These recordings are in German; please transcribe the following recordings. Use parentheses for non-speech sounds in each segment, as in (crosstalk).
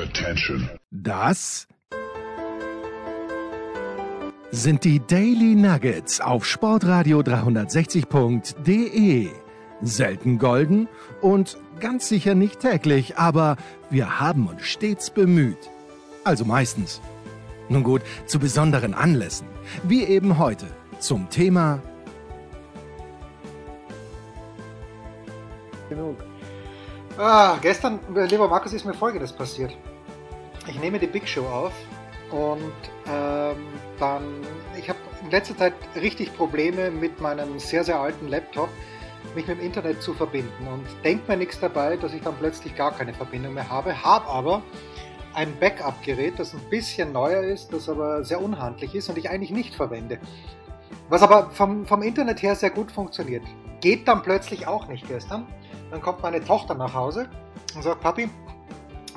Attention. Das sind die Daily Nuggets auf Sportradio 360.de. Selten golden und ganz sicher nicht täglich, aber wir haben uns stets bemüht. Also meistens. Nun gut, zu besonderen Anlässen, wie eben heute zum Thema Genug. Ah, gestern, lieber Markus, ist mir Folgendes passiert. Ich nehme die Big Show auf und ähm, dann, ich habe in letzter Zeit richtig Probleme mit meinem sehr, sehr alten Laptop, mich mit dem Internet zu verbinden und denkt mir nichts dabei, dass ich dann plötzlich gar keine Verbindung mehr habe, habe aber ein Backup-Gerät, das ein bisschen neuer ist, das aber sehr unhandlich ist und ich eigentlich nicht verwende. Was aber vom, vom Internet her sehr gut funktioniert. Geht dann plötzlich auch nicht gestern. Dann kommt meine Tochter nach Hause und sagt, Papi,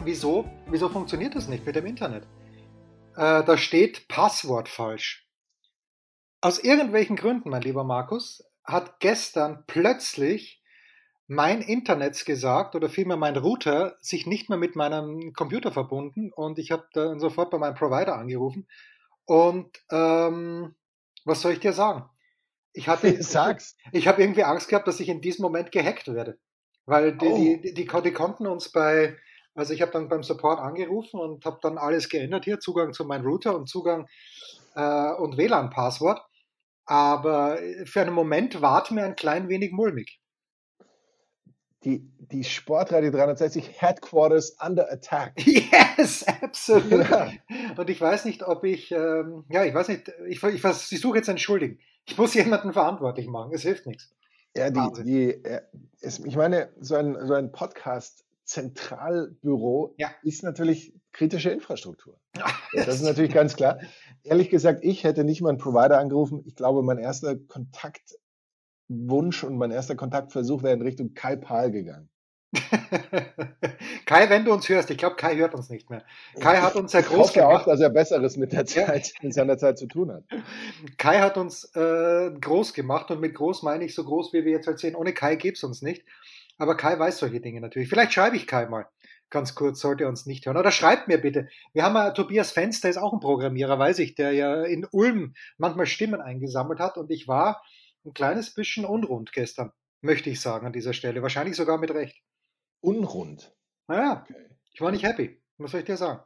wieso, wieso funktioniert das nicht mit dem Internet? Äh, da steht Passwort falsch. Aus irgendwelchen Gründen, mein lieber Markus, hat gestern plötzlich mein Internet gesagt oder vielmehr mein Router sich nicht mehr mit meinem Computer verbunden und ich habe dann sofort bei meinem Provider angerufen und ähm, was soll ich dir sagen? Ich hatte, (laughs) Sag's. ich, ich habe irgendwie Angst gehabt, dass ich in diesem Moment gehackt werde, weil die, Oh. die, die, die, die konnten uns bei, also ich habe dann beim Support angerufen und habe dann alles geändert hier, Zugang zu meinem Router und Zugang äh, und WLAN-Passwort, aber für einen Moment war mir ein klein wenig mulmig. Die, die Sportradio 360 Headquarters under attack. (laughs) Yes, absolut. Ja. Und ich weiß nicht, ob ich, ähm, ja, ich weiß nicht, ich, ich, ich suche jetzt entschuldigen. Ich muss jemanden verantwortlich machen. Es hilft nichts. Ja, die, die, äh, ich meine, so ein, so ein Podcast-Zentralbüro Ja. ist natürlich kritische Infrastruktur. (laughs) Das ist natürlich ganz klar. Ehrlich gesagt, ich hätte nicht mal einen Provider angerufen. Ich glaube, mein erster Kontaktwunsch und mein erster Kontaktversuch wäre in Richtung Kai Pahl gegangen. (laughs) Kai, wenn du uns hörst, ich glaube, Kai hört uns nicht mehr. Kai hat uns Ich groß hoffe auch, gemacht. dass er Besseres mit der Ja. Zeit, mit seiner Zeit zu tun hat. Kai hat uns äh, groß gemacht und mit groß meine ich so groß, wie wir jetzt halt sehen. Ohne Kai gäbe es uns nicht. Aber Kai weiß solche Dinge natürlich. Vielleicht schreibe ich Kai mal. Ganz kurz, sollte er uns nicht hören. Oder schreibt mir bitte. Wir haben ja Tobias Fenster, ist auch ein Programmierer, weiß ich, der ja in Ulm manchmal Stimmen eingesammelt hat. Und ich war ein kleines bisschen unrund gestern, möchte ich sagen an dieser Stelle. Wahrscheinlich sogar mit Recht. Unrund. Naja, Okay. ich war nicht happy. Was soll ich dir sagen?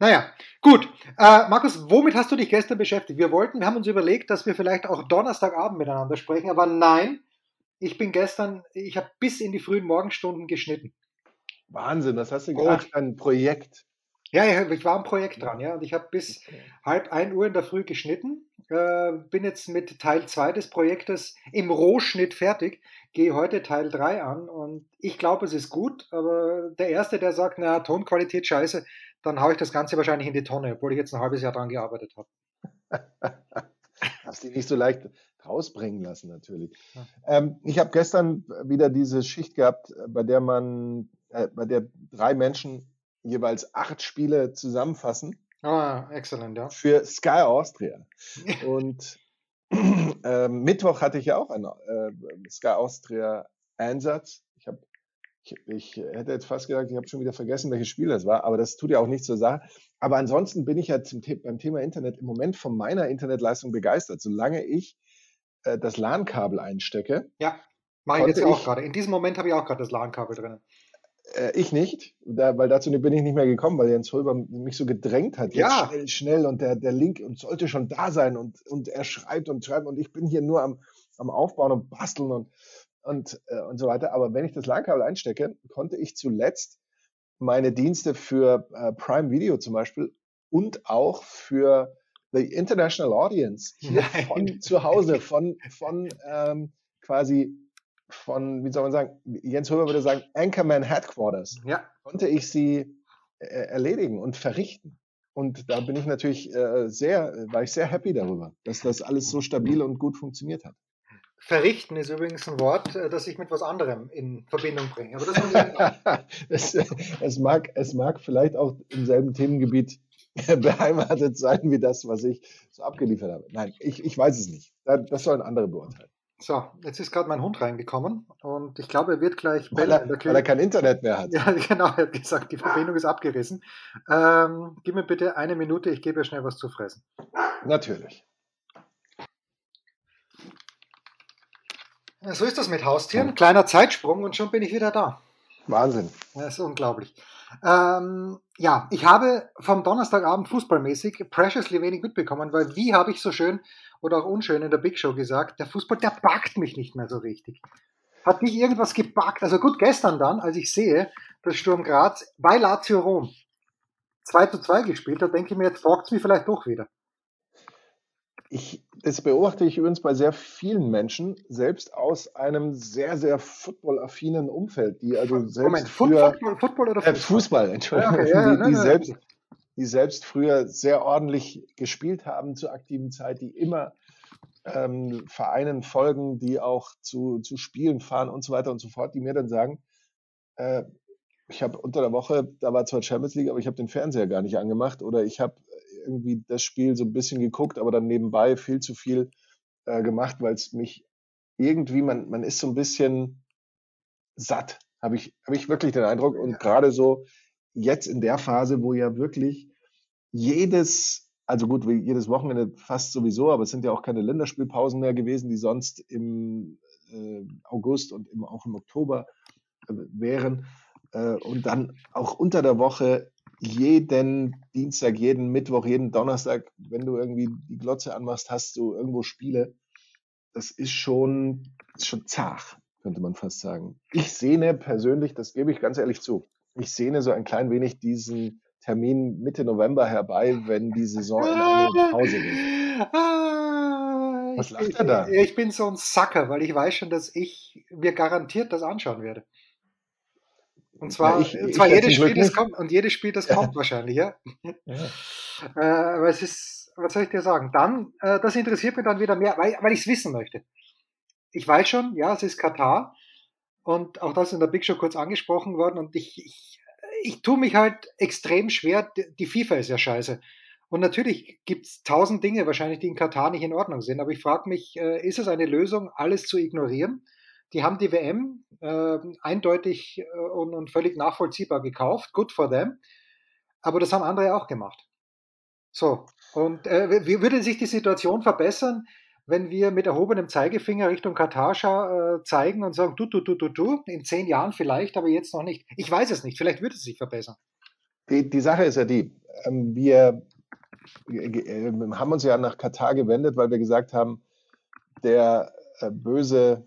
Naja, gut. Äh, Markus, womit hast du dich gestern beschäftigt? Wir wollten, wir haben uns überlegt, dass wir vielleicht auch Donnerstagabend miteinander sprechen, aber nein, ich bin gestern, ich habe bis in die frühen Morgenstunden geschnitten. Wahnsinn, das hast du gemacht, ein Projekt. Ja, ich war am Projekt dran, ja, und ich habe bis halb ein Uhr in der Früh geschnitten, äh, bin jetzt mit Teil 2 des Projektes im Rohschnitt fertig, gehe heute Teil 3 an und ich glaube, es ist gut, aber der Erste, der sagt, na, Tonqualität scheiße, dann haue ich das Ganze wahrscheinlich in die Tonne, obwohl ich jetzt ein halbes Jahr dran gearbeitet habe. Darfst (laughs) dich nicht so leicht rausbringen lassen, natürlich. Ja. Ähm, ich habe gestern wieder diese Schicht gehabt, äh, bei der man, äh, bei der drei Menschen jeweils acht Spiele zusammenfassen Ah, excellent, ja. für Sky Austria. (laughs) Und (clears throat) ähm, Mittwoch hatte ich ja auch einen äh, Sky Austria Einsatz. Ich habe ich, ich hätte jetzt fast gesagt, ich habe schon wieder vergessen, welches Spiel das war, aber das tut ja auch nichts zur Sache. Aber ansonsten bin ich ja zum, beim Thema Internet im Moment von meiner Internetleistung begeistert. Solange ich äh, das LAN-Kabel einstecke, Ja, mache ich jetzt auch gerade. In diesem Moment habe ich auch gerade das LAN-Kabel drin. äh, ich nicht, da, weil dazu bin ich nicht mehr gekommen, weil Jens Holber mich so gedrängt hat. Ja. schnell, schnell und der, der Link und sollte schon da sein und, und er schreibt und schreibt und ich bin hier nur am, am Aufbauen und basteln und, und, äh, und so weiter. Aber wenn ich das LAN-Kabel einstecke, konnte ich zuletzt meine Dienste für äh, Prime Video zum Beispiel und auch für the International Audience hier (laughs) Nein. von zu Hause, von, von ähm, quasi von, wie soll man sagen, Jens Höber würde sagen, Anchorman Headquarters, Ja, konnte ich sie äh, erledigen und verrichten. Und da bin ich natürlich äh, sehr, war ich sehr happy darüber, dass das alles so stabil und gut funktioniert hat. verrichten ist übrigens ein Wort, äh, das ich mit was anderem in Verbindung bringe. Aber das (laughs) es, es, mag, es mag vielleicht auch im selben Themengebiet (laughs) beheimatet sein wie das, was ich so abgeliefert habe. Nein, ich, ich weiß es nicht. Da- Das sollen andere beurteilen. So, jetzt ist gerade mein Hund reingekommen und ich glaube, er wird gleich weil er, weil er kein Internet mehr hat. (laughs) Ja, genau, er hat gesagt, die Verbindung ist abgerissen. Ähm, gib mir bitte eine Minute, ich gebe ihr schnell was zu fressen. Natürlich. Ja, so ist das mit Haustieren. Kleiner Zeitsprung und schon bin ich wieder da. Wahnsinn. Das ist unglaublich. Ähm, ja, ich habe vom Donnerstagabend fußballmäßig preciously wenig mitbekommen, weil wie habe ich so schön oder auch unschön in der Big Show gesagt, der Fußball, der packt mich nicht mehr so richtig. Hat mich irgendwas gepackt. Also gut, gestern dann, als ich sehe, dass Sturm Graz bei Lazio Rom 2 zu 2 gespielt hat, denke ich mir, jetzt fragt es mich vielleicht doch wieder. Ich, das beobachte ich übrigens bei sehr vielen Menschen, selbst aus einem sehr, sehr footballaffinen Umfeld, die also selbst Moment, früher, Football, Football oder äh, Fußball? Fußball, Entschuldigung, Ja, okay, (laughs) ja, die, nein, die, nein, selbst, die selbst früher sehr ordentlich gespielt haben zur aktiven Zeit, die immer ähm, Vereinen folgen, die auch zu, zu Spielen fahren und so weiter und so fort, die mir dann sagen, äh, ich habe unter der Woche, da war zwar Champions League, aber ich habe den Fernseher gar nicht angemacht oder ich habe irgendwie das Spiel so ein bisschen geguckt, aber dann nebenbei viel zu viel äh, gemacht, weil es mich irgendwie, man, man ist so ein bisschen satt, habe ich, habe ich wirklich den Eindruck. Und gerade so jetzt in der Phase, wo ja wirklich jedes, also gut, jedes Wochenende fast sowieso, aber es sind ja auch keine Länderspielpausen mehr gewesen, die sonst im äh, August und im, auch im Oktober äh, wären. Äh, und dann auch unter der Woche jeden Dienstag, jeden Mittwoch, jeden Donnerstag, wenn du irgendwie die Glotze anmachst, hast du irgendwo Spiele. Das ist schon, ist schon zart, könnte man fast sagen. Ich sehne persönlich, das gebe ich ganz ehrlich zu, ich sehne so ein klein wenig diesen Termin Mitte November herbei, wenn die Saison in eine Pause geht. Ah, Was ich, lacht ich, er da? ich bin so ein Sacker, weil ich weiß schon, dass ich mir garantiert das anschauen werde. Und zwar, Ja, ich- und ich zwar ja jedes Spiel, das kommt, und jedes Spiel, das kommt wahrscheinlich, ja. (laughs) Ja. Äh, aber es ist, was soll ich dir sagen? Dann, äh, das interessiert mich dann wieder mehr, weil, weil ich es wissen möchte. Ich weiß schon, ja, es ist Katar und auch das ist in der Big Show kurz angesprochen worden und ich, ich, ich tue mich halt extrem schwer. Die FIFA ist ja scheiße. Und natürlich gibt es tausend Dinge wahrscheinlich, die in Katar nicht in Ordnung sind, aber ich frage mich, äh, ist es eine Lösung, alles zu ignorieren? Die haben die WM äh, eindeutig äh, und, und völlig nachvollziehbar gekauft, good for them, aber das haben andere auch gemacht. So, und äh, wie würde sich die Situation verbessern, wenn wir mit erhobenem Zeigefinger Richtung Katar äh, zeigen und sagen, du, du, du, du, du, in zehn Jahren vielleicht, aber jetzt noch nicht. Ich weiß es nicht, vielleicht würde es sich verbessern. Die, die Sache ist ja die, ähm, wir äh, haben uns ja nach Katar gewendet, weil wir gesagt haben, der äh, böse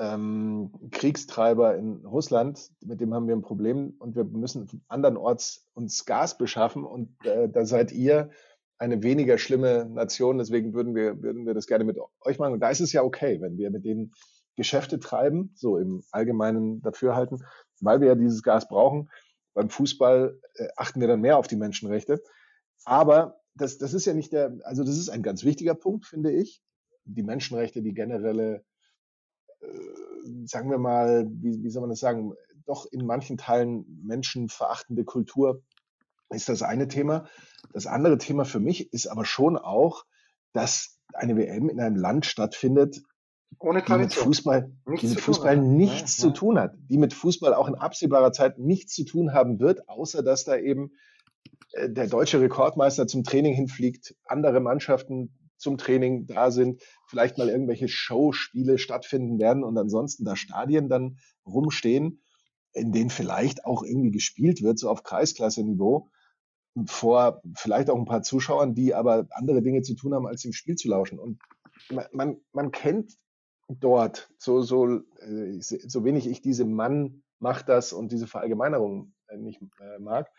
ähm, Kriegstreiber in Russland, mit dem haben wir ein Problem und wir müssen andernorts uns Gas beschaffen und äh, da seid ihr eine weniger schlimme Nation, deswegen würden wir, würden wir das gerne mit euch machen. Und da ist es ja okay, wenn wir mit denen Geschäfte treiben, so im allgemeinen Dafürhalten, weil wir ja dieses Gas brauchen. Beim Fußball äh, achten wir dann mehr auf die Menschenrechte. Aber das, das ist ja nicht der, also das ist ein ganz wichtiger Punkt, finde ich. Die Menschenrechte, die generelle, sagen wir mal, wie, wie soll man das sagen, doch in manchen Teilen menschenverachtende Kultur ist das eine Thema. Das andere Thema für mich ist aber schon auch, dass eine WM in einem Land stattfindet, Ohne die mit. Fußball, Nichts die mit zu tun Fußball hat. nichts Ja, zu tun hat, die mit Fußball auch in absehbarer Zeit nichts zu tun haben wird, außer dass da eben äh, der deutsche Rekordmeister zum Training hinfliegt, andere Mannschaften zum Training da sind, vielleicht mal irgendwelche Showspiele stattfinden werden und ansonsten da Stadien dann rumstehen, in denen vielleicht auch irgendwie gespielt wird, so auf Kreisklasse-Niveau, vor vielleicht auch ein paar Zuschauern, die aber andere Dinge zu tun haben, als dem Spiel zu lauschen. Und man, man, man kennt dort, so, so, äh, so wenig ich diese Mann macht das und diese Verallgemeinerung äh, nicht äh, mag,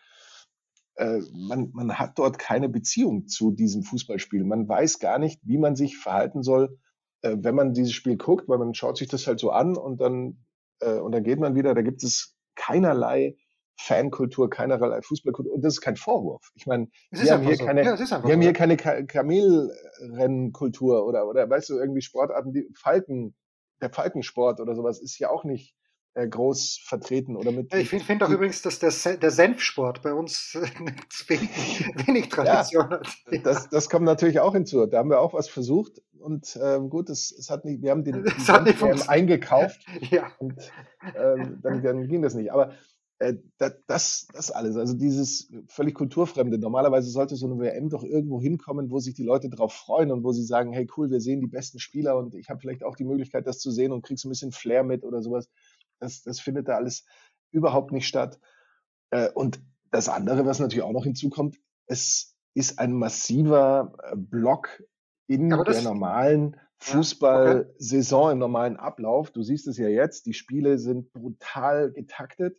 man, man hat dort keine Beziehung zu diesem Fußballspiel. Man weiß gar nicht, wie man sich verhalten soll, äh, wenn man dieses Spiel guckt, weil man schaut sich das halt so an und dann, äh, und dann geht man wieder. Da gibt es keinerlei Fankultur, keinerlei Fußballkultur. Und das ist kein Vorwurf. Ich meine, wir haben hier so. keine, Ja, wir haben so. hier keine Ka Kamelrennkultur oder, oder weißt du, irgendwie Sportarten, die Falken, der Falkensport oder sowas ist ja auch nicht äh, groß vertreten oder mit. Ich finde find auch übrigens, dass der, der Senfsport bei uns (laughs) wenig, (laughs) wenig Tradition ja, hat. Ja. Das, das kommt natürlich auch hinzu. Da haben wir auch was versucht und ähm, gut, es, es hat nicht, wir haben den (laughs) Senf eingekauft ja. und ähm, dann, dann ging das nicht. Aber äh, das, das alles, also dieses völlig kulturfremde. Normalerweise sollte so eine WM doch irgendwo hinkommen, wo sich die Leute drauf freuen und wo sie sagen, hey cool, wir sehen die besten Spieler und ich habe vielleicht auch die Möglichkeit, das zu sehen und kriegst ein bisschen Flair mit oder sowas. Das, das findet da alles überhaupt nicht statt. Äh, und das andere, was natürlich auch noch hinzukommt, es ist ein massiver äh, Block in der normalen Fußballsaison, okay. im normalen Ablauf. Du siehst es ja jetzt, die Spiele sind brutal getaktet.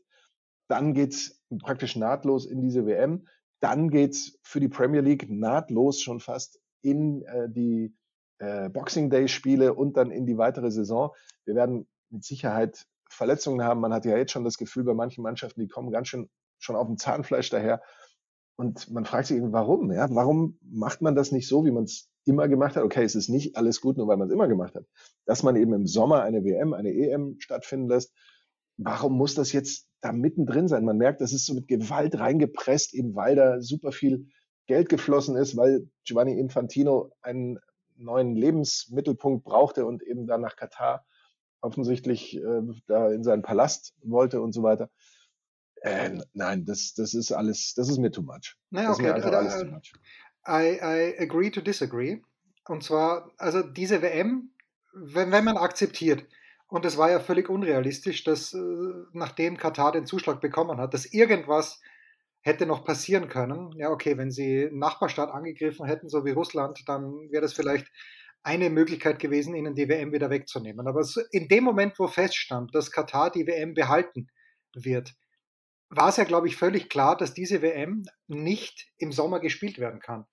Dann geht's praktisch nahtlos in diese WM. Dann geht's für die Premier League nahtlos schon fast in äh, die äh, Boxing Day Spiele und dann in die weitere Saison. Wir werden mit Sicherheit Verletzungen haben. Man hat ja jetzt schon das Gefühl bei manchen Mannschaften, die kommen ganz schön schon auf dem Zahnfleisch daher. Und man fragt sich eben, warum? Ja? Warum macht man das nicht so, wie man es immer gemacht hat? Okay, es ist nicht alles gut, nur weil man es immer gemacht hat. Dass man eben im Sommer eine WM, eine EM stattfinden lässt, warum muss das jetzt da mittendrin sein? Man merkt, das ist so mit Gewalt reingepresst, eben weil da super viel Geld geflossen ist, weil Giovanni Infantino einen neuen Lebensmittelpunkt brauchte und eben dann nach Katar offensichtlich äh, da in seinen Palast wollte und so weiter. Äh, nein, das, das ist alles, das ist mir too much. Naja, das okay. ist mir einfach alles too much. I, I agree to disagree. Und zwar, also diese WM, wenn, wenn man akzeptiert, und es war ja völlig unrealistisch, dass äh, nachdem Katar den Zuschlag bekommen hat, dass irgendwas hätte noch passieren können. Ja, okay, wenn sie Nachbarstaat angegriffen hätten, so wie Russland, dann wäre das vielleicht eine Möglichkeit gewesen, ihnen die WM wieder wegzunehmen. Aber in dem Moment, wo feststand, dass Katar die WM behalten wird, war es ja, glaube ich, völlig klar, dass diese WM nicht im Sommer gespielt werden kann,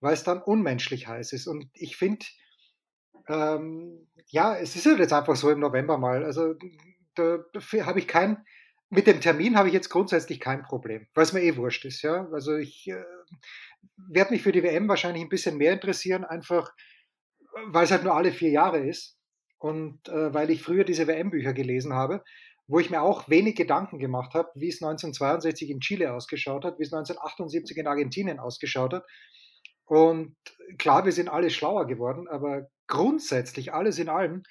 weil es dann unmenschlich heiß ist. Und ich finde, ähm, ja, es ist jetzt einfach so im November mal. Also da habe ich kein, mit dem Termin habe ich jetzt grundsätzlich kein Problem, weil es mir eh wurscht ist. Ja? Also ich äh, werde mich für die WM wahrscheinlich ein bisschen mehr interessieren, einfach weil es halt nur alle vier Jahre ist und äh, weil ich früher diese WM-Bücher gelesen habe, wo ich mir auch wenig Gedanken gemacht habe, wie es 1962 in Chile ausgeschaut hat, wie es 1978 in Argentinien ausgeschaut hat. Und klar, wir sind alle schlauer geworden, aber grundsätzlich alles in allem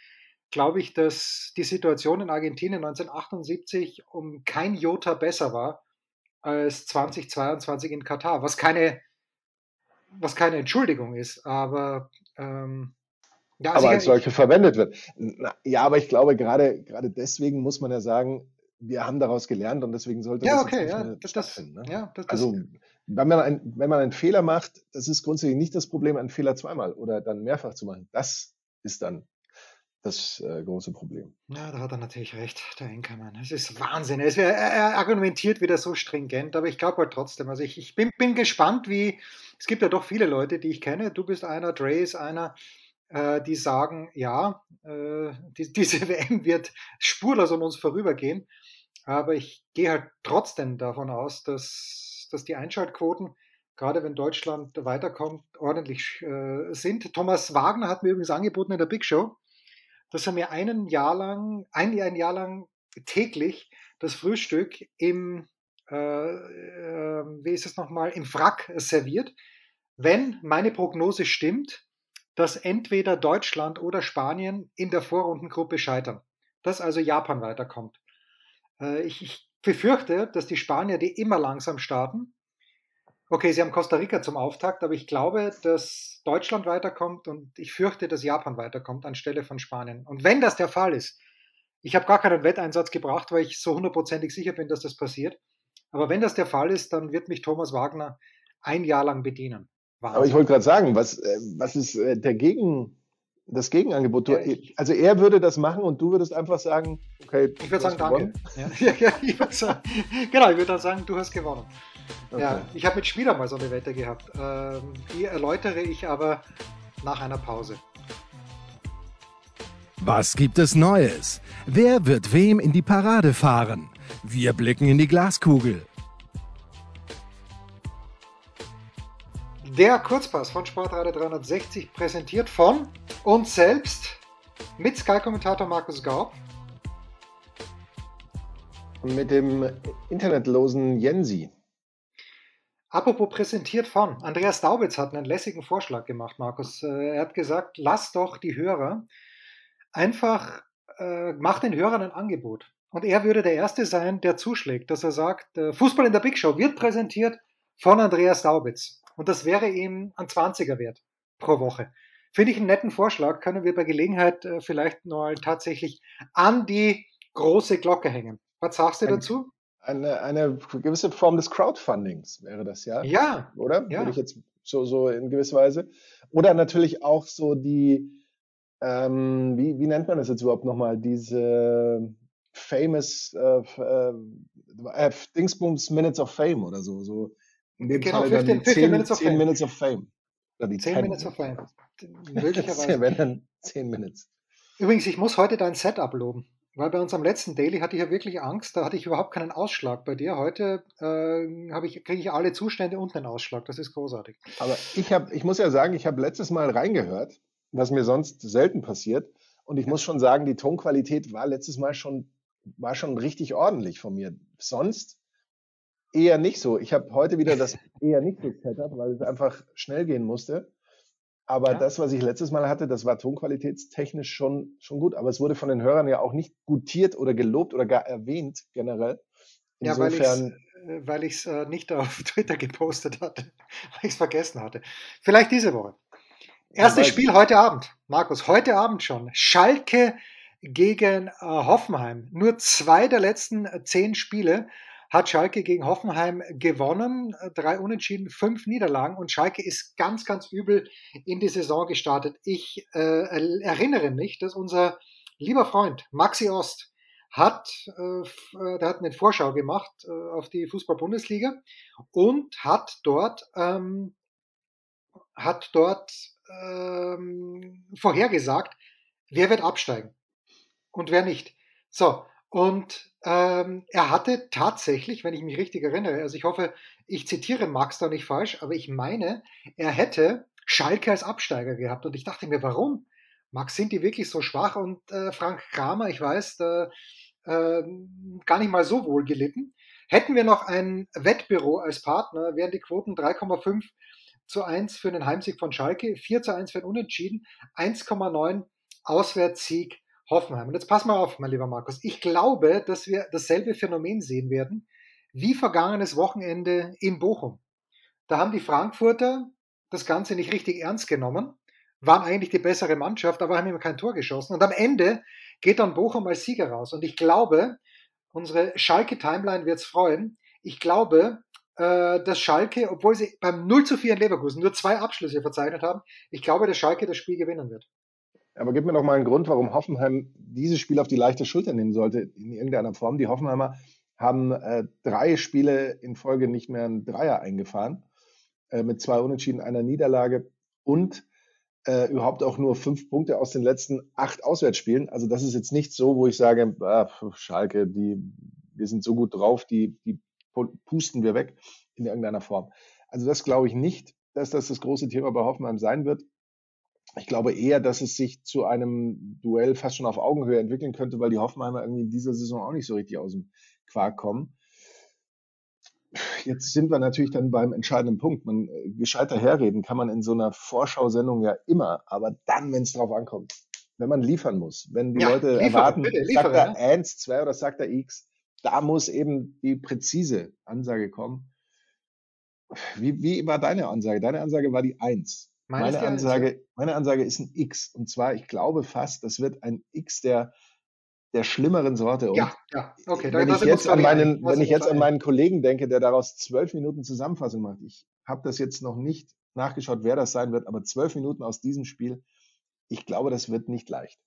glaube ich, dass die Situation in Argentinien 1978 um kein Jota besser war als 2022 in Katar, was keine, was keine Entschuldigung ist, aber ähm, ja, aber als solche verwendet wird. Ja, aber ich glaube, gerade, gerade deswegen muss man ja sagen, wir haben daraus gelernt und deswegen sollte ja, das okay, ja, das, stattfinden. Ne? Ja, das, also wenn man, ein, wenn man einen Fehler macht, das ist grundsätzlich nicht das Problem, einen Fehler zweimal oder dann mehrfach zu machen. Das ist dann das äh, große Problem. Ja, da hat er natürlich recht, der Enkermann. Es ist Wahnsinn. Es, er, er argumentiert wieder so stringent, aber ich glaube halt trotzdem. Also ich, ich bin, bin gespannt, wie. Es gibt ja doch viele Leute, die ich kenne. Du bist einer, Dre ist einer, äh, die sagen, ja, äh, die, (laughs) diese WM wird spurlos an uns vorübergehen. Aber ich gehe halt trotzdem davon aus, dass dass die Einschaltquoten, gerade wenn Deutschland weiterkommt, ordentlich äh, sind. Thomas Wagner hat mir übrigens angeboten in der Big Show, dass er mir einen Jahr lang, ein, ein Jahr lang täglich das Frühstück im, äh, äh, wie ist es nochmal, im Frack serviert, wenn meine Prognose stimmt, dass entweder Deutschland oder Spanien in der Vorrundengruppe scheitern, dass also Japan weiterkommt. Äh, ich, ich befürchte, dass die Spanier, die immer langsam starten, okay, sie haben Costa Rica zum Auftakt, aber ich glaube, dass Deutschland weiterkommt und ich fürchte, dass Japan weiterkommt anstelle von Spanien. Und wenn das der Fall ist, ich habe gar keinen Wetteinsatz gebracht, weil ich so hundertprozentig sicher bin, dass das passiert. Aber wenn das der Fall ist, dann wird mich Thomas Wagner ein Jahr lang bedienen. Wahnsinn. Aber ich wollte gerade sagen, was, äh, was ist äh, der Gegen, das Gegenangebot. Du, ja, also er würde das machen und du würdest einfach sagen, okay, ich würde sagen, danke. (laughs) Ja. Ja, ich würd sagen, genau, ich würde dann sagen, du hast gewonnen. Okay. Ja, ich habe mit Spieler mal so eine Wette gehabt. Ähm, die erläutere ich aber nach einer Pause. Was gibt es Neues? Wer wird wem in die Parade fahren? Wir blicken in die Glaskugel. Der Kurzpass von Sportradio 360 präsentiert von uns selbst mit Sky-Kommentator Markus Gaub. mit dem internetlosen Jensi. Apropos präsentiert von. Andreas Daubitz hat einen lässigen Vorschlag gemacht, Markus. Äh, er hat gesagt, lass doch die Hörer einfach, äh, mach den Hörern ein Angebot. Und er würde der Erste sein, der zuschlägt, dass er sagt, äh, Fußball in der Big Show wird präsentiert von Andreas Daubitz. Und das wäre ihm ein 20er wert pro Woche. Finde ich einen netten Vorschlag, können wir bei Gelegenheit äh, vielleicht mal tatsächlich an die große Glocke hängen. Was sagst du Ein, dazu? eine, eine gewisse Form des Crowdfundings wäre das ja, Ja, oder? Würde ja. ich jetzt so, so in gewisser Weise. Oder natürlich auch so die, ähm, wie, wie nennt man das jetzt überhaupt nochmal, diese famous äh, äh, äh, Dingsbums Minutes of Fame oder so. so in dem Genau, dann 15, die 15 10, Minutes of 10 Fame. Minutes of Fame. Oder die 10 10 Minutes of Fame. (laughs) Möglicherweise. Wenn dann 10 Minutes. Übrigens, ich muss heute dein Setup loben, weil bei unserem letzten Daily hatte ich ja wirklich Angst, da hatte ich überhaupt keinen Ausschlag. Bei dir heute äh, habe ich, kriege ich alle Zustände und einen Ausschlag. Das ist großartig. Aber ich habe, ich muss ja sagen, ich habe letztes Mal reingehört, was mir sonst selten passiert. Und ich muss schon sagen, die Tonqualität war letztes Mal schon, war schon richtig ordentlich von mir. Sonst eher nicht so. Ich habe heute wieder das (laughs) eher nicht so Setup, weil es einfach schnell gehen musste. Aber Ja. das, was ich letztes Mal hatte, das war tonqualitätstechnisch schon, schon gut. Aber es wurde von den Hörern ja auch nicht gutiert oder gelobt oder gar erwähnt generell. Ja, weil ich es Insofern, ich's, äh, nicht auf (laughs) Twitter gepostet hatte, (laughs) weil ich es vergessen hatte. Vielleicht diese Woche. Erstes Spiel heute Abend, Markus, heute Abend schon. Schalke gegen äh, Hoffenheim. Nur zwei der letzten äh, zehn Spiele hat Schalke gegen Hoffenheim gewonnen. Äh, Drei Unentschieden, fünf Niederlagen und Schalke ist ganz, ganz übel in die Saison gestartet. Ich äh, erinnere mich, dass unser lieber Freund Maxi Ost hat, äh, äh, der hat eine Vorschau gemacht äh, auf die Fußball-Bundesliga und hat dort ähm, hat dort ähm, vorhergesagt, wer wird absteigen und wer nicht. So, und ähm, er hatte tatsächlich, wenn ich mich richtig erinnere, also ich hoffe, ich zitiere Max da nicht falsch, aber ich meine, er hätte Schalke als Absteiger gehabt. Und ich dachte mir, warum? Max, sind die wirklich so schwach? Und äh, Frank Kramer, ich weiß, da, äh, gar nicht mal so wohl gelitten. Hätten wir noch ein Wettbüro als Partner, wären die Quoten 3,5 zu 1 für den Heimsieg von Schalke, 4 zu 1 für den Unentschieden, 1,9 Auswärtssieg Hoffenheim. Und jetzt pass mal auf, mein lieber Markus. Ich glaube, dass wir dasselbe Phänomen sehen werden wie vergangenes Wochenende in Bochum. Da haben die Frankfurter das Ganze nicht richtig ernst genommen, waren eigentlich die bessere Mannschaft, aber haben immer kein Tor geschossen. Und am Ende geht dann Bochum als Sieger raus. Und ich glaube, unsere Schalke-Timeline wird es freuen. Ich glaube, äh, dass Schalke, obwohl sie beim 0 zu 4 in Leverkusen nur zwei Abschlüsse verzeichnet haben, ich glaube, dass Schalke das Spiel gewinnen wird. Aber gib mir doch mal einen Grund, warum Hoffenheim dieses Spiel auf die leichte Schulter nehmen sollte, in irgendeiner Form. Die Hoffenheimer haben äh, drei Spiele in Folge nicht mehr einen Dreier eingefahren, äh, mit zwei Unentschieden, einer Niederlage und äh, überhaupt auch nur fünf Punkte aus den letzten acht Auswärtsspielen. Also das ist jetzt nicht so, wo ich sage, ah, Schalke, die, wir sind so gut drauf, die, die pusten wir weg in irgendeiner Form. Also das glaube ich nicht, dass das das große Thema bei Hoffenheim sein wird. Ich glaube eher, dass es sich zu einem Duell fast schon auf Augenhöhe entwickeln könnte, weil die Hoffenheimer irgendwie in dieser Saison auch nicht so richtig aus dem Quark kommen. Jetzt sind wir natürlich dann beim entscheidenden Punkt. Man äh, gescheiter herreden kann man in so einer Vorschau-Sendung ja immer, aber dann, wenn es drauf ankommt, wenn man liefern muss, wenn die Ja, Leute liefere, erwarten, bitte, sagt er ja. 1, 2 oder sagt er X, da muss eben die präzise Ansage kommen. Wie, wie war deine Ansage? Deine Ansage war die 1. Meine ist Meine Ansage, meine Ansage ist ein X. Und zwar, ich glaube fast, das wird ein X der, der schlimmeren Sorte. Und Ja, ja, okay. wenn ich jetzt an meinen, wenn ich jetzt an meinen Kollegen denke, der daraus zwölf Minuten Zusammenfassung macht, ich habe das jetzt noch nicht nachgeschaut, wer das sein wird, aber zwölf Minuten aus diesem Spiel, ich glaube, das wird nicht leicht.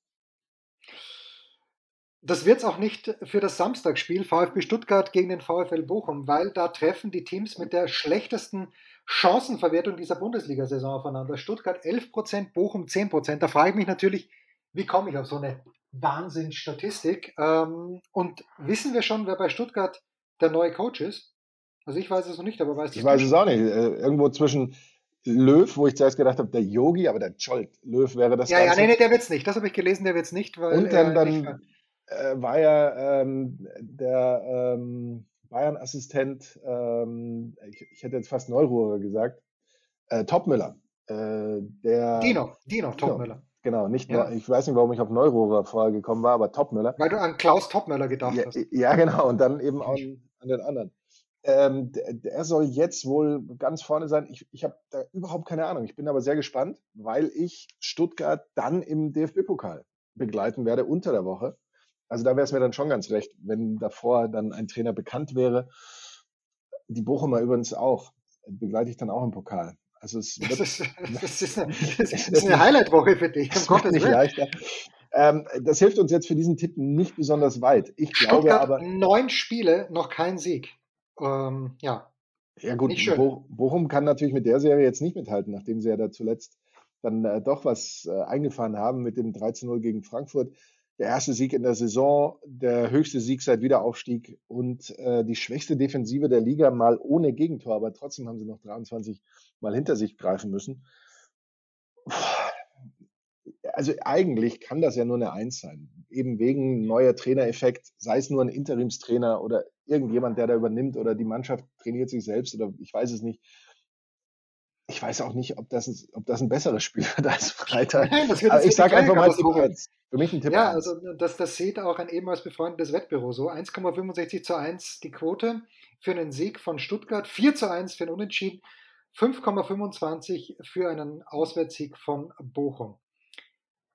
Das wird es auch nicht für das Samstagsspiel VfB Stuttgart gegen den VfL Bochum, weil da treffen die Teams mit der schlechtesten Chancenverwertung dieser Bundesliga-Saison aufeinander. Stuttgart 11%, Bochum 10%. Da frage ich mich natürlich, wie komme ich auf so eine Wahnsinnsstatistik? Ähm, und wissen wir schon, wer bei Stuttgart der neue Coach ist? Also ich weiß es noch nicht, aber weißt Ich du weiß schon? es auch nicht. Äh, Irgendwo zwischen Löw, wo ich zuerst gedacht habe, der Yogi, aber der Scholt. Löw wäre das Ja, ja, Ganze. nee, nee, der wird's nicht. Das habe ich gelesen, der wird's nicht, weil Und dann, er dann äh, war ja ähm, der ähm, Bayern-Assistent, ähm, ich, ich, hätte jetzt fast Neururer gesagt, äh, Topmüller. Äh, der, Dino, Dino Topmüller. Genau, nicht ja. ich weiß nicht, warum ich auf Neururer vorher gekommen war, aber Topmüller. Weil du an Klaus Topmüller gedacht ja, hast. Ja, genau, und dann eben auch an den anderen. Ähm, der, der, soll jetzt wohl ganz vorne sein. Ich, ich habe da überhaupt keine Ahnung. Ich bin aber sehr gespannt, weil ich Stuttgart dann im DFB-Pokal begleiten werde unter der Woche. Also da wäre es mir dann schon ganz recht, wenn davor dann ein Trainer bekannt wäre. Die Bochumer übrigens auch. Begleite ich dann auch im Pokal. Also es wird, das, ist, das (laughs) ist eine, eine Highlight-Woche für dich. Das wird nicht leichter. Ähm, das hilft uns jetzt für diesen Tipp nicht besonders weit. Ich Stuttgart glaube aber. Neun Spiele, noch kein Sieg. Ähm, ja. Ja gut, Bo Bochum kann natürlich mit der Serie jetzt nicht mithalten, nachdem sie ja da zuletzt dann äh, doch was äh, eingefahren haben mit dem 13-0 gegen Frankfurt der erste Sieg in der Saison, der höchste Sieg seit Wiederaufstieg und äh, die schwächste Defensive der Liga mal ohne Gegentor, aber trotzdem haben sie noch 23 mal hinter sich greifen müssen. Also eigentlich kann das ja nur eine Eins sein. Eben wegen neuer Trainereffekt, sei es nur ein Interimstrainer oder irgendjemand, der da übernimmt oder die Mannschaft trainiert sich selbst oder ich weiß es nicht ich weiß auch nicht, ob das, ein, ob das ein besseres Spiel wird als Freitag. Nein, das wird ich sage einfach mal Tipp 1. Für mich ein Tipp Ja, 1. also das, das sieht auch ein ehemals befreundetes Wettbüro so. 1,65 zu 1 die Quote für einen Sieg von Stuttgart, 4 zu 1 für einen Unentschieden, 5,25 für einen Auswärtssieg von Bochum.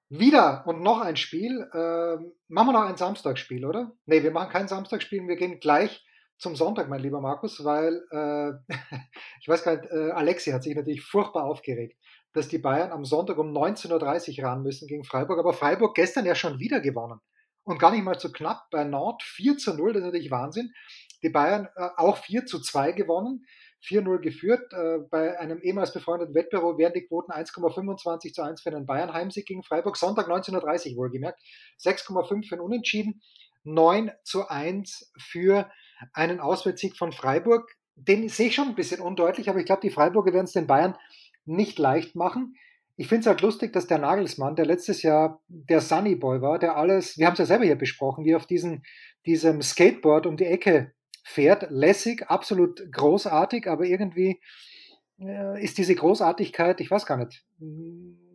Wieder und noch ein Spiel. Äh, machen wir noch ein Samstagsspiel, oder? Nee, wir machen kein Samstagsspiel. Wir gehen gleich zum Sonntag, mein lieber Markus, weil äh, (laughs) ich weiß gar nicht, äh, Alexi hat sich natürlich furchtbar aufgeregt, dass die Bayern am Sonntag um 19.30 Uhr ran müssen gegen Freiburg. Aber Freiburg gestern ja schon wieder gewonnen. Und gar nicht mal zu knapp bei Nord 4 zu 0, das ist natürlich Wahnsinn. Die Bayern äh, auch 4 zu 2 gewonnen. 4-0 geführt. Äh, bei einem ehemals befreundeten Wettbewerb wären die Quoten 1,25 zu 1 für den Bayern Heimsieg gegen Freiburg. Sonntag 19.30 Uhr wohlgemerkt. 6,5 für den Unentschieden. 9 zu 1 für einen Auswärtssieg von Freiburg. Den sehe ich schon ein bisschen undeutlich, aber ich glaube, die Freiburger werden es den Bayern nicht leicht machen. Ich finde es halt lustig, dass der Nagelsmann, der letztes Jahr der Sunny Boy war, der alles, wir haben es ja selber hier besprochen, wie auf diesen, diesem Skateboard um die Ecke fährt. Lässig, absolut großartig, aber irgendwie äh, ist diese Großartigkeit, ich weiß gar nicht.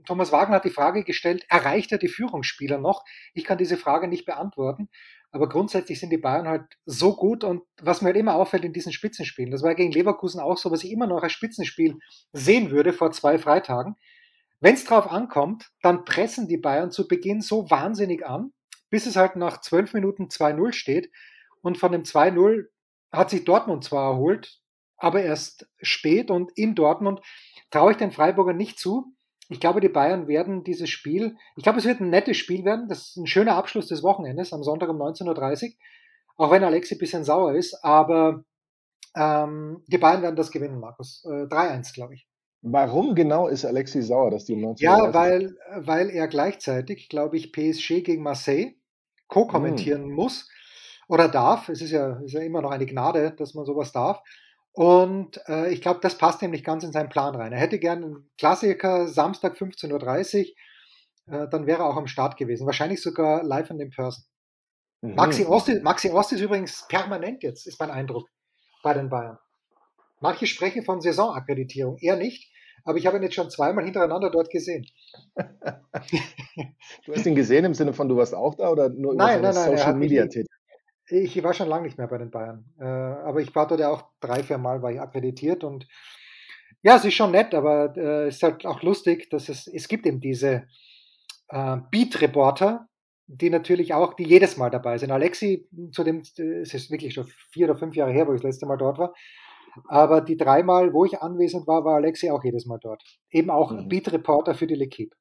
Thomas Wagner hat die Frage gestellt, erreicht er die Führungsspieler noch? Ich kann diese Frage nicht beantworten. Aber grundsätzlich sind die Bayern halt so gut und was mir halt immer auffällt in diesen Spitzenspielen, das war gegen Leverkusen auch so, was ich immer noch als Spitzenspiel sehen würde vor zwei Freitagen. Wenn es drauf ankommt, dann pressen die Bayern zu Beginn so wahnsinnig an, bis es halt nach zwölf Minuten 2-0 steht. Und von dem 2-0 hat sich Dortmund zwar erholt, aber erst spät und in Dortmund traue ich den Freiburgern nicht zu, ich glaube, die Bayern werden dieses Spiel, ich glaube, es wird ein nettes Spiel werden. Das ist ein schöner Abschluss des Wochenendes am Sonntag um 19.30 Uhr. Auch wenn Alexi ein bisschen sauer ist, aber ähm, die Bayern werden das gewinnen, Markus. Äh, 3-1, glaube ich. Warum genau ist Alexi sauer, dass die um 19 Ja, weil, weil er gleichzeitig, glaube ich, PSG gegen Marseille co-kommentieren hm. muss oder darf. Es ist ja, ist ja immer noch eine Gnade, dass man sowas darf. Und äh, ich glaube, das passt nämlich ganz in seinen Plan rein. Er hätte gerne einen Klassiker Samstag 15.30 Uhr, äh, dann wäre er auch am Start gewesen. Wahrscheinlich sogar live and in person. Mhm. Maxi, Ost, Maxi Ost ist übrigens permanent jetzt, ist mein Eindruck, bei den Bayern. Manche sprechen von Saisonakkreditierung, er nicht, aber ich habe ihn jetzt schon zweimal hintereinander dort gesehen. (laughs) du hast ihn gesehen im Sinne von, du warst auch da oder nur nein, über nein, nein, Social Media tätig? Ich war schon lange nicht mehr bei den Bayern. Äh, aber ich war dort ja auch drei, vier Mal war ich akkreditiert und ja, es ist schon nett, aber äh, es ist halt auch lustig, dass es, es gibt eben diese äh, Beat-Reporter, die natürlich auch, die jedes Mal dabei sind. Alexi, zu dem, es ist wirklich schon vier oder fünf Jahre her, wo ich das letzte Mal dort war. Aber die dreimal, wo ich anwesend war, war Alexi auch jedes Mal dort. Eben auch mhm. Beat-Reporter für die L'Equipe.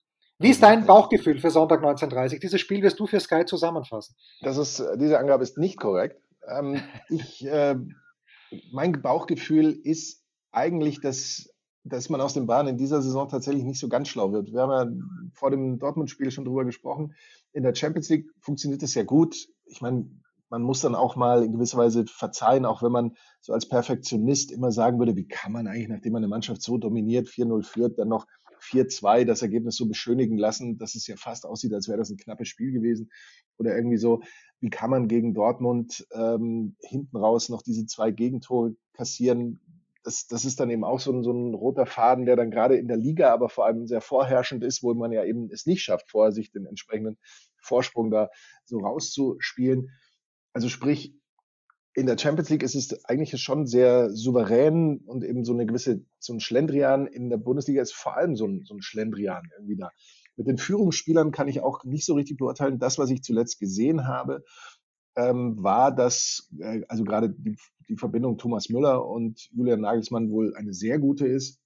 Wie ist dein Bauchgefühl für Sonntag 19.30 Dieses Spiel wirst du für Sky zusammenfassen. Das ist, diese Angabe ist nicht korrekt. Ähm, ich, äh, mein Bauchgefühl ist eigentlich, dass, dass man aus den Bahnen in dieser Saison tatsächlich nicht so ganz schlau wird. Wir haben ja vor dem Dortmund-Spiel schon drüber gesprochen. In der Champions League funktioniert das ja gut. Ich meine, man muss dann auch mal in gewisser Weise verzeihen, auch wenn man so als Perfektionist immer sagen würde, wie kann man eigentlich, nachdem man eine Mannschaft so dominiert, 4-0 führt, dann noch 4-2 das Ergebnis so beschönigen lassen, dass es ja fast aussieht, als wäre das ein knappes Spiel gewesen. Oder irgendwie so, wie kann man gegen Dortmund ähm, hinten raus noch diese zwei Gegentore kassieren? Das, das ist dann eben auch so ein, so ein roter Faden, der dann gerade in der Liga aber vor allem sehr vorherrschend ist, wo man ja eben es nicht schafft, vorher sich den entsprechenden Vorsprung da so rauszuspielen. Also sprich, in der Champions League ist es eigentlich schon sehr souverän und eben so eine gewisse, so ein Schlendrian. In der Bundesliga ist vor allem so ein, so ein Schlendrian irgendwie da. Mit den Führungsspielern kann ich auch nicht so richtig beurteilen. Das, was ich zuletzt gesehen habe, ähm, war, dass äh, also gerade die, die Verbindung Thomas Müller und Julian Nagelsmann wohl eine sehr gute ist,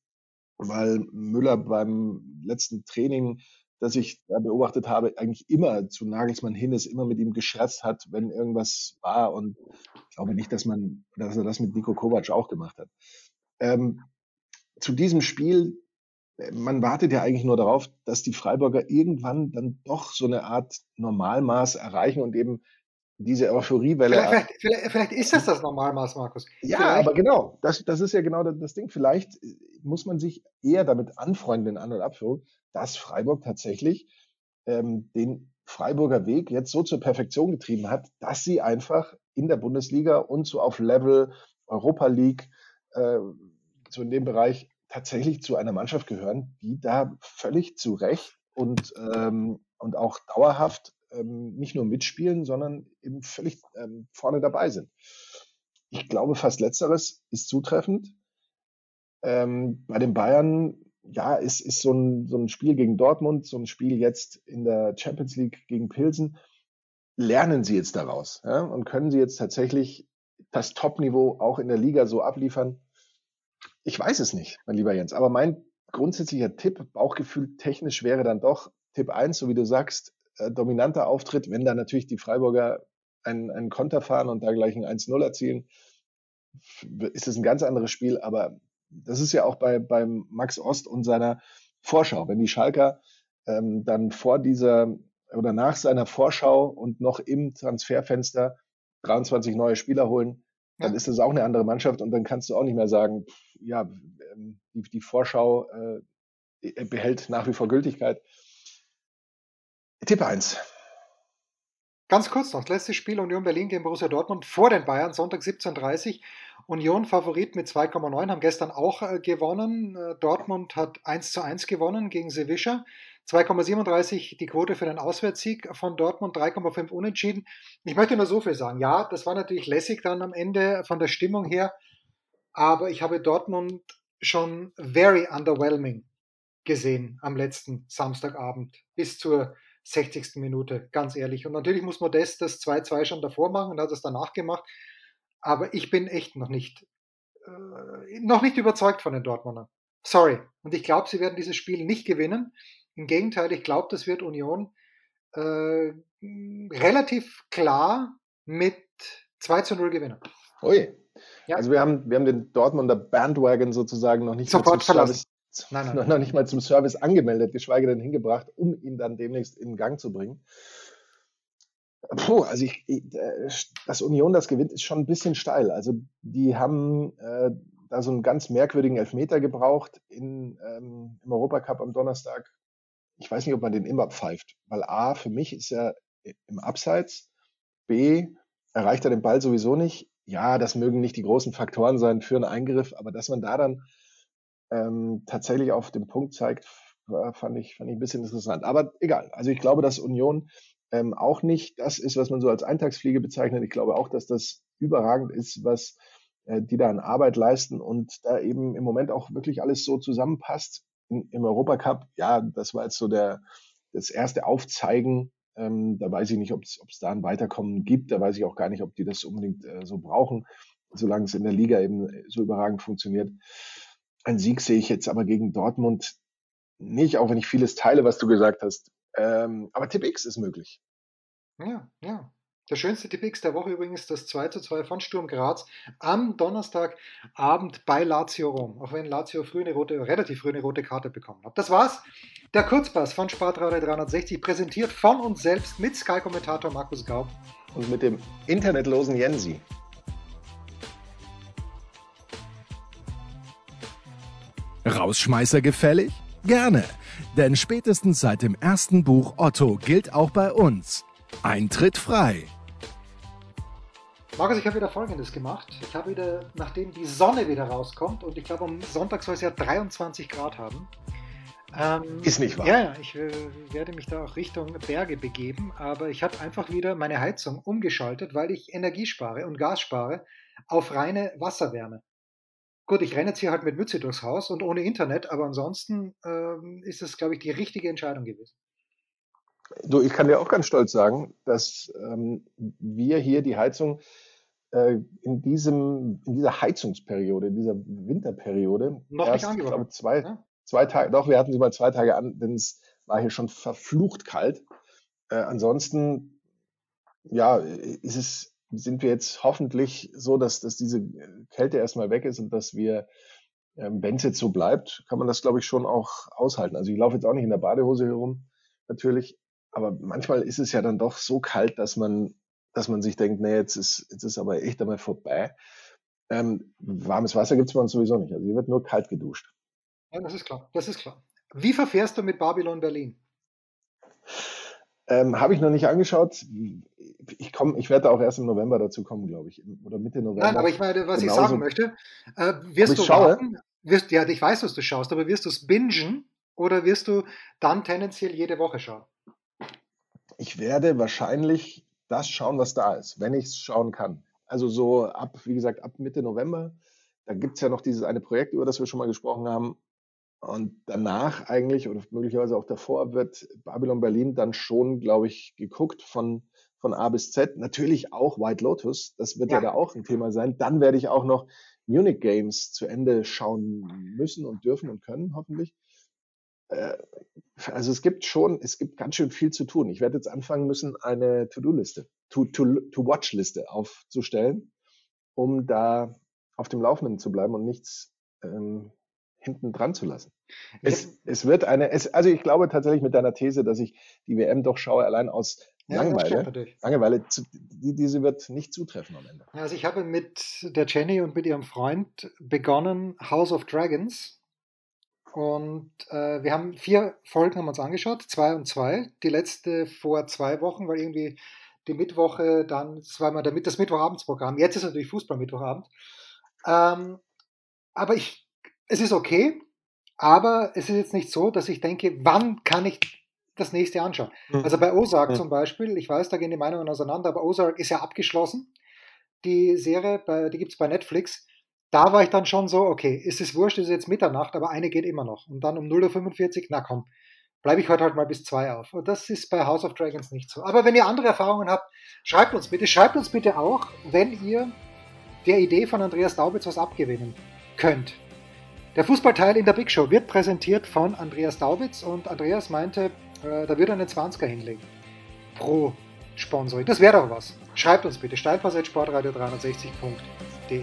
weil Müller beim letzten Training das ich da beobachtet habe, eigentlich immer zu Nagelsmann hin ist, immer mit ihm gescherzt hat, wenn irgendwas war. Und ich glaube nicht, dass man, dass er das mit Nico Kovac auch gemacht hat. Ähm, zu diesem Spiel, äh, man wartet ja eigentlich nur darauf, dass die Freiburger irgendwann dann doch so eine Art Normalmaß erreichen und eben diese Euphoriewelle. Vielleicht, vielleicht, vielleicht, ist das das Normalmaß, Markus. Ja, vielleicht. aber genau, das, das ist ja genau das Ding. Vielleicht muss man sich eher damit anfreunden in An- und Abführung, dass Freiburg tatsächlich ähm, den Freiburger Weg jetzt so zur Perfektion getrieben hat, dass sie einfach in der Bundesliga und so auf Level Europa League, äh, so in dem Bereich tatsächlich zu einer Mannschaft gehören, die da völlig zu Recht und, ähm, und auch dauerhaft ähm, nicht nur mitspielen, sondern eben völlig ähm, vorne dabei sind. Ich glaube, fast letzteres ist zutreffend. Ähm, bei den Bayern, ja, ist, ist so, ein, so ein Spiel gegen Dortmund, so ein Spiel jetzt in der Champions League gegen Pilsen. Lernen Sie jetzt daraus ja, und können Sie jetzt tatsächlich das Top-Niveau auch in der Liga so abliefern? Ich weiß es nicht, mein lieber Jens, aber mein grundsätzlicher Tipp, Bauchgefühl technisch wäre dann doch Tipp 1, so wie du sagst, äh, dominanter Auftritt, wenn da natürlich die Freiburger einen, einen Konter fahren und da gleich ein 1-0 erzielen, ist es ein ganz anderes Spiel, aber das ist ja auch bei beim Max Ost und seiner Vorschau. Wenn die Schalker ähm, dann vor dieser oder nach seiner Vorschau und noch im Transferfenster 23 neue Spieler holen, dann ja. ist das auch eine andere Mannschaft und dann kannst du auch nicht mehr sagen, ja, ähm, die, die Vorschau äh, behält nach wie vor Gültigkeit. Tipp 1. Ganz kurz noch, das letzte Spiel Union Berlin gegen Borussia Dortmund vor den Bayern, Sonntag 17.30 Union Favorit mit 2,9, haben gestern auch äh, gewonnen. Äh, Dortmund hat 1 zu 1 gewonnen gegen Sevilla. 2,37 die Quote für den Auswärtssieg von Dortmund, 3,5 unentschieden. Ich möchte nur so viel sagen. Ja, das war natürlich lässig dann am Ende von der Stimmung her, aber ich habe Dortmund schon very underwhelming gesehen am letzten Samstagabend bis zur 60. Minute, ganz ehrlich. Und natürlich muss Modest das 2-2 schon davor machen und hat es danach gemacht. Aber ich bin echt noch nicht, äh, noch nicht überzeugt von den Dortmundern. Sorry. Und ich glaube, sie werden dieses Spiel nicht gewinnen. Im Gegenteil, ich glaube, das wird Union äh, relativ klar mit 2 zu 0 gewinnen. Ui. Ja. Also wir haben, wir haben den Dortmunder Bandwagon sozusagen noch nicht Sofort verlassen nein, nein. (laughs) noch nicht mal zum Service angemeldet, geschweige denn hingebracht, um ihn dann demnächst in Gang zu bringen. Puh, also ich, äh, dass Union das gewinnt, ist schon ein bisschen steil. Also die haben äh, da so einen ganz merkwürdigen Elfmeter gebraucht in, ähm, im Europacup am Donnerstag. Ich weiß nicht, ob man den immer pfeift, weil A, für mich ist er im Abseits, B, erreicht er den Ball sowieso nicht. Ja, das mögen nicht die großen Faktoren sein für einen Eingriff, aber dass man da dann ähm, tatsächlich auf den Punkt zeigt, fand ich, fand ich ein bisschen interessant. Aber egal. Also ich glaube, dass Union ähm, auch nicht das ist, was man so als Eintagsfliege bezeichnet. Ich glaube auch, dass das überragend ist, was äh, die da an Arbeit leisten und da eben im Moment auch wirklich alles so zusammenpasst. In, Im Europacup, ja, das war jetzt so der das erste Aufzeigen. Ähm, da weiß ich nicht, ob es da ein Weiterkommen gibt. Da weiß ich auch gar nicht, ob die das unbedingt äh, so brauchen, solange es in der Liga eben so überragend funktioniert. Ein Sieg sehe ich jetzt aber gegen Dortmund nicht, auch wenn ich vieles teile, was du gesagt hast. Ähm, aber Tipp X ist möglich. Ja, ja. Der schönste Tipp X der Woche übrigens das 2 zu 2 von Sturm Graz am Donnerstagabend bei Lazio Rom. Auch wenn Lazio früh eine rote, relativ früh eine rote Karte bekommen hat. Das war's. Der Kurzpass von Spartradio 360, präsentiert von uns selbst mit Sky-Kommentator Markus Gaub. Und mit dem internetlosen Jensi. Rausschmeißer gefällig? Gerne, denn spätestens seit dem ersten Buch Otto gilt auch bei uns. Eintritt frei. Markus, ich habe wieder Folgendes gemacht. Ich habe wieder, nachdem die Sonne wieder rauskommt, und ich glaube, am Sonntag soll es ja 23 Grad haben. Ähm, ist nicht wahr. Ja, ich äh, werde mich da auch Richtung Berge begeben, aber ich habe einfach wieder meine Heizung umgeschaltet, weil ich Energie spare und Gas spare auf reine Wasserwärme. Gut, ich renne jetzt hier halt mit Mütze durchs Haus und ohne Internet, aber ansonsten ähm, ist es, glaube ich, die richtige Entscheidung gewesen. Du, ich kann dir auch ganz stolz sagen, dass ähm, wir hier die Heizung äh, in, diesem, in dieser Heizungsperiode, in dieser Winterperiode, noch erst, nicht ich glaube, zwei, ja? zwei Tage, doch, wir hatten sie mal zwei Tage an, denn es war hier schon verflucht kalt. Äh, ansonsten, ja, ist es sind wir jetzt hoffentlich so, dass, dass diese Kälte erstmal weg ist und dass wir, ähm, wenn es jetzt so bleibt, kann man das, glaube ich, schon auch aushalten. Also ich laufe jetzt auch nicht in der Badehose herum, natürlich, aber manchmal ist es ja dann doch so kalt, dass man, dass man sich denkt, nee, jetzt ist, jetzt ist aber echt einmal vorbei. Ähm, warmes Wasser gibt es bei uns sowieso nicht. Also hier wird nur kalt geduscht. Ja, das ist klar. Das ist klar. Wie verfährst du mit Babylon Berlin? Ähm, Habe ich noch nicht angeschaut. Ich komme, ich werde auch erst im November dazu kommen, glaube ich, oder Mitte November. Nein, aber ich meine, was Genauso. ich sagen möchte, äh, wirst du schaue? warten, wirst, ja, ich weiß, dass du schaust, aber wirst du es bingen oder wirst du dann tendenziell jede Woche schauen? Ich werde wahrscheinlich das schauen, was da ist, wenn ich es schauen kann. Also so ab, wie gesagt, ab Mitte November. Da gibt es ja noch dieses eine Projekt, über das wir schon mal gesprochen haben, und danach eigentlich oder möglicherweise auch davor wird Babylon Berlin dann schon, glaube ich, geguckt von, von A bis Z. Natürlich auch White Lotus, das wird ja. ja da auch ein Thema sein. Dann werde ich auch noch Munich Games zu Ende schauen müssen und dürfen und können, hoffentlich. Äh, also es gibt schon, es gibt ganz schön viel zu tun. Ich werde jetzt anfangen müssen, eine To-Do-Liste, To-Watch-Liste to, to aufzustellen, um da auf dem Laufenden zu bleiben und nichts ähm, hinten dran zu lassen. Es, es wird eine, es, also ich glaube tatsächlich mit deiner These, dass ich die WM doch schaue, allein aus ja, Langeweile. Langeweile, die, diese wird nicht zutreffen am Ende. Also ich habe mit der Jenny und mit ihrem Freund begonnen House of Dragons. Und äh, wir haben vier Folgen haben uns angeschaut, zwei und zwei. Die letzte vor zwei Wochen, weil irgendwie die Mittwoche dann, das war mal der, das Mittwochabendsprogramm. Jetzt ist natürlich Fußball-Mittwochabend. Ähm, aber ich es ist okay, aber es ist jetzt nicht so, dass ich denke, wann kann ich das nächste anschauen? Mhm. Also bei Ozark mhm. zum Beispiel, ich weiß, da gehen die Meinungen auseinander, aber Ozark ist ja abgeschlossen. Die Serie, bei, die gibt es bei Netflix. Da war ich dann schon so, okay, ist es wurscht, ist jetzt Mitternacht, aber eine geht immer noch. Und dann um 0.45 Uhr, na komm, bleibe ich heute halt mal bis zwei auf. Und das ist bei House of Dragons nicht so. Aber wenn ihr andere Erfahrungen habt, schreibt uns bitte. Schreibt uns bitte auch, wenn ihr der Idee von Andreas Daubitz was abgewinnen könnt. Der Fußballteil in der Big Show wird präsentiert von Andreas Daubitz und Andreas meinte, äh, da würde er einen 20er hinlegen. Pro Sponsoring. Das wäre doch was. Schreibt uns bitte steilpass.sportradio360.de.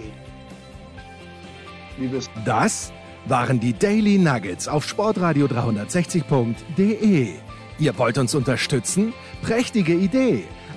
Das waren die Daily Nuggets auf sportradio 360.de. Ihr wollt uns unterstützen? Prächtige Idee!